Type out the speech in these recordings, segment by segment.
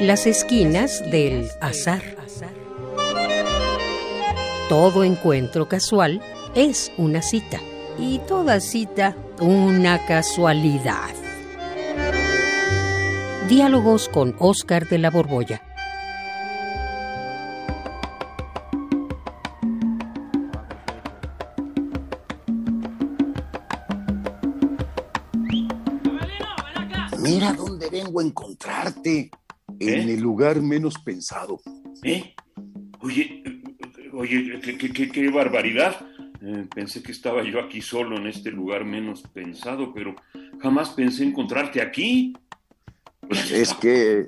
Las esquinas del azar. Todo encuentro casual es una cita y toda cita una casualidad. Diálogos con Oscar de la Borbolla. Mira dónde vengo a encontrarte. En ¿Eh? el lugar menos pensado. ¿Eh? Oye, oye, qué, qué- qué- qué barbaridad. Eh, pensé que estaba yo aquí solo en este lugar menos pensado, pero jamás pensé encontrarte aquí. Es que,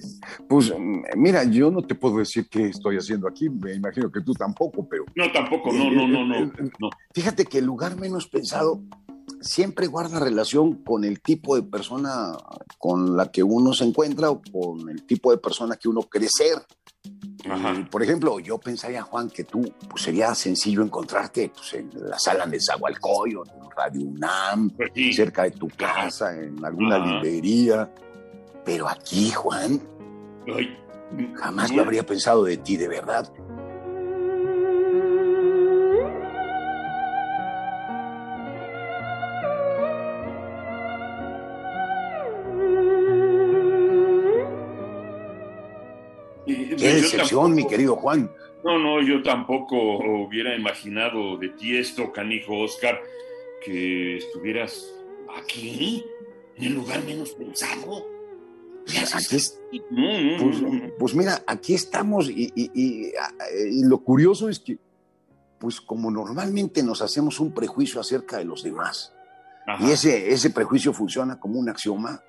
pues, mira, yo no te puedo decir qué estoy haciendo aquí. Me imagino que tú tampoco, pero No, tampoco, no, no, no, no. no. fíjate que el lugar menos pensado siempre guarda relación con el tipo de persona con la que uno se encuentra o con el tipo de persona que uno quiere ser. Ajá. Por ejemplo, yo pensaría, Juan, que tú pues, sería sencillo encontrarte pues, en la sala de Zagualcoyo, en Radio UNAM, sí. cerca de tu casa, en alguna Ajá. librería. Pero aquí, Juan, Ay, jamás lo habría pensado de ti, de verdad. Decepción, mi tampoco- querido Juan. No, no, yo tampoco hubiera imaginado de ti esto, canijo Oscar, que estuvieras aquí, en el lugar menos pensado. Pues, pues mira, aquí estamos y, y- y- y lo curioso es que, pues como normalmente nos hacemos un prejuicio acerca de los demás, Ajá. y ese, ese prejuicio funciona como un axioma,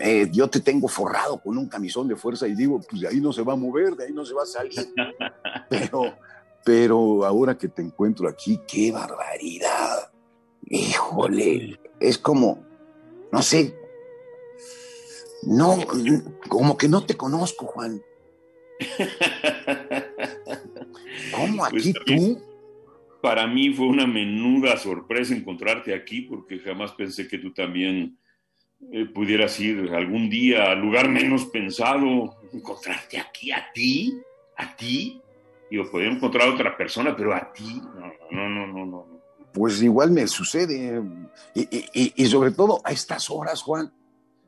eh, yo te tengo forrado con un camisón de fuerza y digo, pues de ahí no se va a mover, de ahí no se va a salir. pero, pero ahora que te encuentro aquí, qué barbaridad. Híjole, es como, no sé, no, como que no te conozco, Juan. ¿Cómo Pues aquí tú? Para mí fue una menuda sorpresa encontrarte aquí porque jamás pensé que tú también eh, pudieras ir algún día al lugar menos pensado, encontrarte aquí a ti, a ti. Digo, podría encontrar a otra persona, pero a ti, no, no, no, no, no. Pues igual me sucede. Y, y- y- y sobre todo a estas horas, Juan.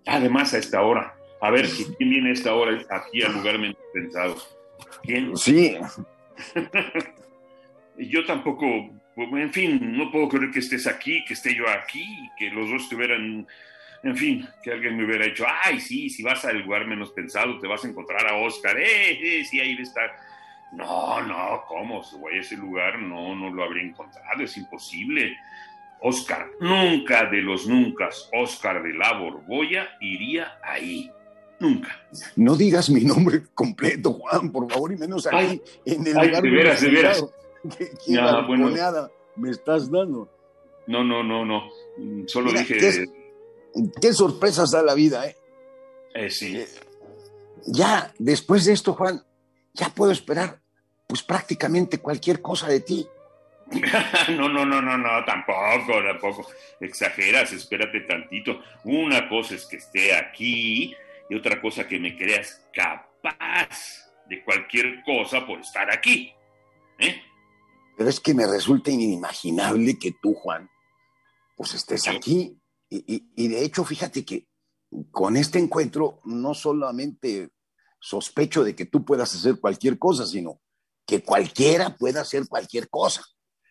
Además, a esta hora, a ver, ¿quién viene a esta hora aquí al lugar menos pensado? ¿Quién? Sí, Yo tampoco, en fin, no puedo creer que estés aquí, que esté yo aquí, que los dos estuvieran, en fin, que alguien me hubiera dicho, ay, sí, si vas al lugar menos pensado, te vas a encontrar a Oscar, eh, eh, sí, ahí está. No, no, ¿cómo? Si voy a ese lugar, no, no lo habría encontrado, es imposible. Oscar, nunca de los nunca, Oscar de la Borbolla iría ahí. Nunca. no digas mi nombre completo, Juan, por favor, y menos aquí, Ay, en el ay, lugar de veras, de veras. ¿Qué, qué Ya, bueno. balconeada me estás dando? No, no, no, no. Solo Mira, dije. Qué sorpresas da la vida, ¿eh? eh, sí. Ya, después de esto, Juan, ya puedo esperar, pues prácticamente cualquier cosa de ti. No, no, no, no, no, tampoco, tampoco. Exageras, espérate tantito. Una cosa es que esté aquí y otra cosa que me creas capaz de cualquier cosa por estar aquí. ¿Eh? Pero es que me resulta inimaginable que tú, Juan, pues estés aquí. Y, y- de hecho, fíjate que con este encuentro no solamente sospecho de que tú puedas hacer cualquier cosa, sino que cualquiera pueda hacer cualquier cosa.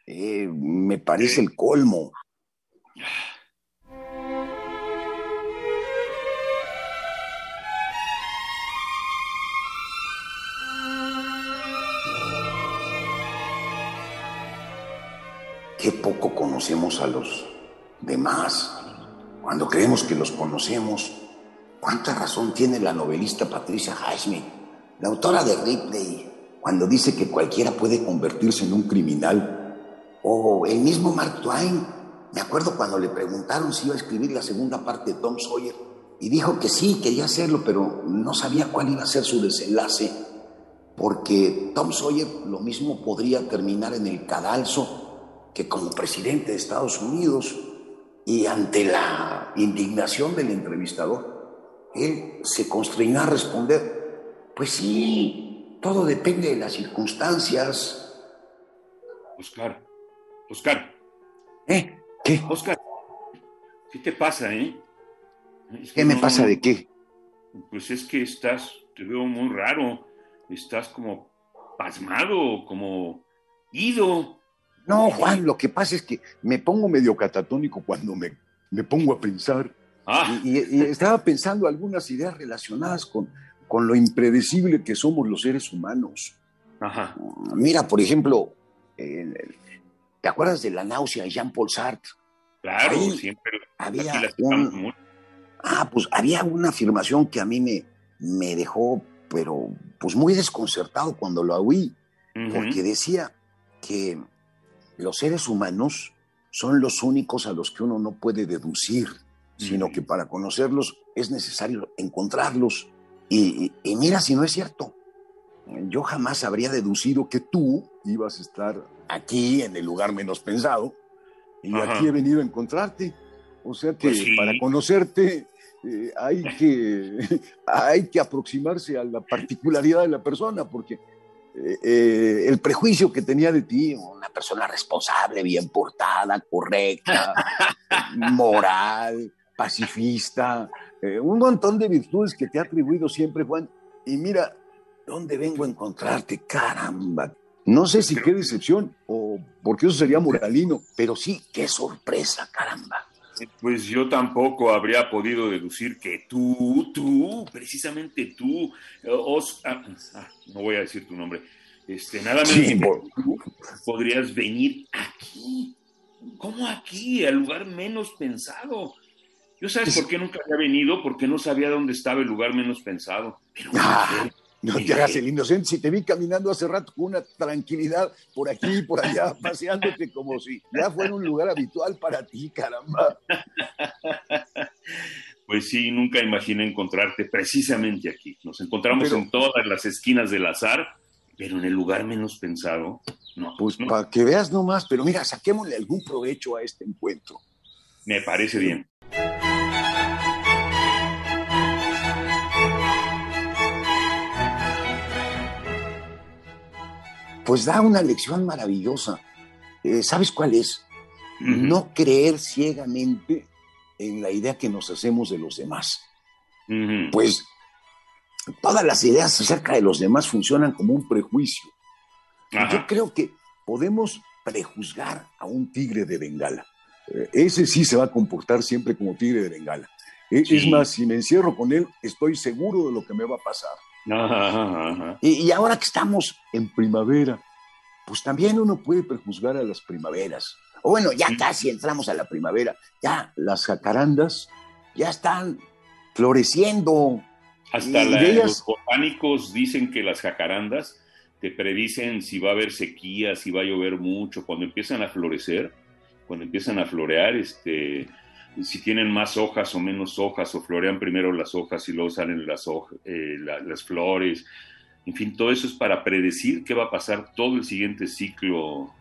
Eh, me parece el colmo. Qué poco conocemos a los demás. Cuando creemos que los conocemos, ¿cuánta razón tiene la novelista Patricia Highsmith, la autora de Ripley, cuando dice que cualquiera puede convertirse en un criminal? O el mismo Mark Twain, me acuerdo cuando le preguntaron si iba a escribir la segunda parte de Tom Sawyer, y dijo que sí, quería hacerlo, pero no sabía cuál iba a ser su desenlace, porque Tom Sawyer lo mismo podría terminar en el cadalso que como presidente de Estados Unidos y ante la indignación del entrevistador, él se constreñó a responder, Pues sí, todo depende de las circunstancias. Oscar, Oscar. ¿Eh? ¿Qué? Oscar, ¿qué te pasa, eh? ¿Qué me pasa de qué? Pues es que estás, te veo muy raro, estás como pasmado, como ido. No, Juan, lo que pasa es que me pongo medio catatónico cuando me, me pongo a pensar. Ah, Y, y- y estaba pensando algunas ideas relacionadas con, con lo impredecible que somos los seres humanos. ajá. Mira, por ejemplo, el- ¿te acuerdas de la náusea de Jean-Paul Sartre? Claro, Ahí siempre. había un- Ah, pues había una afirmación que a mí me, me dejó, pero pues muy desconcertado cuando lo oí, porque decía que los seres humanos son los únicos a los que uno no puede deducir, sino que para conocerlos es necesario encontrarlos. Y, y- y mira si no es cierto. Yo jamás habría deducido que tú ibas a estar aquí en el lugar menos pensado y Ajá. aquí he venido a encontrarte. O sea que Pues sí. para conocerte eh, hay, que, hay que aproximarse a la particularidad de la persona, porque eh, el prejuicio que tenía de ti, una persona responsable, bien portada, correcta, moral, pacifista, eh, un montón de virtudes que te ha atribuido siempre, Juan. Y mira, ¿dónde vengo a encontrarte? Caramba. No sé si qué decepción o porque eso sería moralino, pero sí, qué sorpresa, caramba. Pues yo tampoco habría podido deducir que tú, tú, precisamente tú, Os- ah, ah, no voy a decir tu nombre, este, nada menos Sí, por- tú podrías venir aquí. ¿Cómo aquí? Al lugar menos pensado. Yo sabes por qué nunca había venido, porque no sabía dónde estaba el lugar menos pensado. Pero Ah, no te hagas el inocente. Si te vi caminando hace rato con una tranquilidad por aquí y por allá, paseándote como si ya fuera un lugar habitual para ti, caramba. Pues sí, nunca imaginé encontrarte precisamente aquí. Nos encontramos Pero- en todas las esquinas del azar, pero en el lugar menos pensado, no. Pues no. para que veas nomás, pero mira, saquémosle algún provecho a este encuentro. Me parece bien. Pues da una lección maravillosa. Eh, ¿Sabes cuál es? No creer ciegamente en la idea que nos hacemos de los demás. Pues todas las ideas acerca de los demás funcionan como un prejuicio. Ajá. Yo creo que podemos prejuzgar a un tigre de Bengala. Eh, ese sí se va a comportar siempre como tigre de Bengala. Eh, Sí. Es más, si me encierro con él, estoy seguro de lo que me va a pasar. Ajá, ajá, ajá. Y, y ahora que estamos en primavera, pues también uno puede prejuzgar a las primaveras. O bueno, ya Sí. casi entramos a la primavera. Ya las jacarandas ya están floreciendo. Hasta la- ellas- los botánicos dicen que las jacarandas te predicen si va a haber sequía, si va a llover mucho, cuando empiezan a florecer, cuando empiezan a florear, este, si tienen más hojas o menos hojas, o florean primero las hojas y luego salen las, eh, la- las flores. En fin, todo eso es para predecir qué va a pasar todo el siguiente ciclo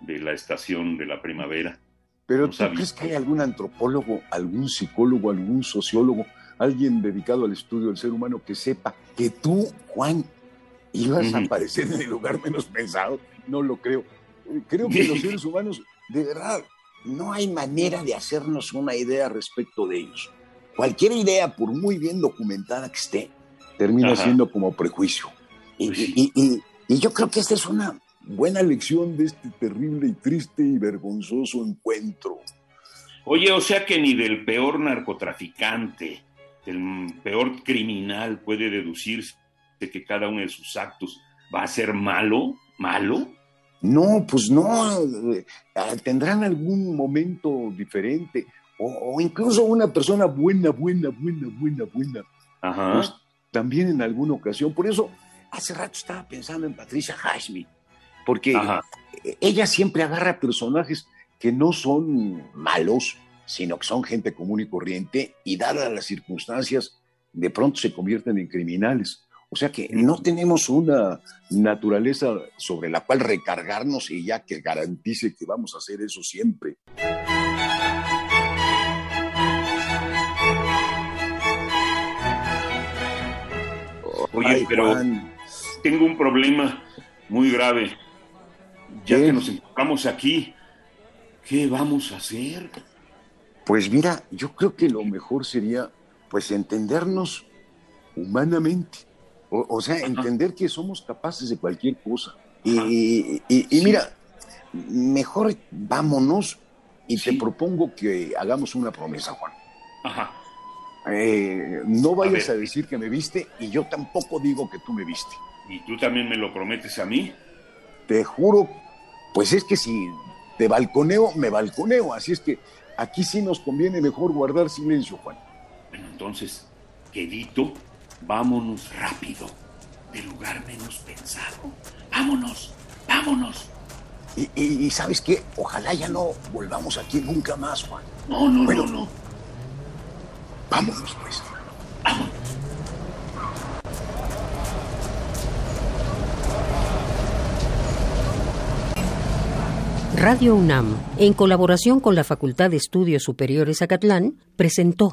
de la estación de la primavera. Pero No ¿tú crees que hay algún antropólogo, algún psicólogo, algún sociólogo, alguien dedicado al estudio del ser humano que sepa que tú, Juan, ibas a aparecer en el lugar menos pensado? No lo creo. Creo que los seres humanos, de verdad, no hay manera de hacernos una idea respecto de ellos. Cualquier idea, por muy bien documentada que esté, termina Ajá. siendo como prejuicio. Y, Pues sí. y- y- y yo creo que esta es una buena lección de este terrible y triste y vergonzoso encuentro. Oye, o sea que ni del peor narcotraficante, del peor criminal puede deducirse que cada uno de sus actos va a ser malo, malo. No, pues no, eh, ah, tendrán algún momento diferente, o, o incluso una persona buena, buena, buena, buena, buena, Ajá. pues también en alguna ocasión. Por eso, hace rato estaba pensando en Patricia Hashmi, porque Ajá. eh, ella siempre agarra personajes que no son malos, sino que son gente común y corriente, y dadas las circunstancias, de pronto se convierten en criminales. O sea que no tenemos una naturaleza sobre la cual recargarnos y ya que garantice que vamos a hacer eso siempre. Oye, pero tengo un problema muy grave. Ya que nos enfocamos aquí, ¿qué vamos a hacer? Pues mira, yo creo que lo mejor sería pues entendernos humanamente. O, sea, entender que somos capaces de cualquier cosa. Y, mira, mejor vámonos y te propongo que hagamos una promesa, Juan. Ajá. Eh, no vayas a, decir que me viste y yo tampoco digo que tú me viste. ¿Y tú también me lo prometes a mí? Te juro, pues es que si te balconeo, me balconeo. Así es que aquí sí nos conviene mejor guardar silencio, Juan. Bueno, entonces, quedito, vámonos rápido, del lugar menos pensado. Vámonos, vámonos. Y, sabes qué, ojalá ya no volvamos aquí nunca más, Juan. No, no, no, no. Vámonos, pues. Vámonos. Radio UNAM, en colaboración con la Facultad de Estudios Superiores Acatlán, presentó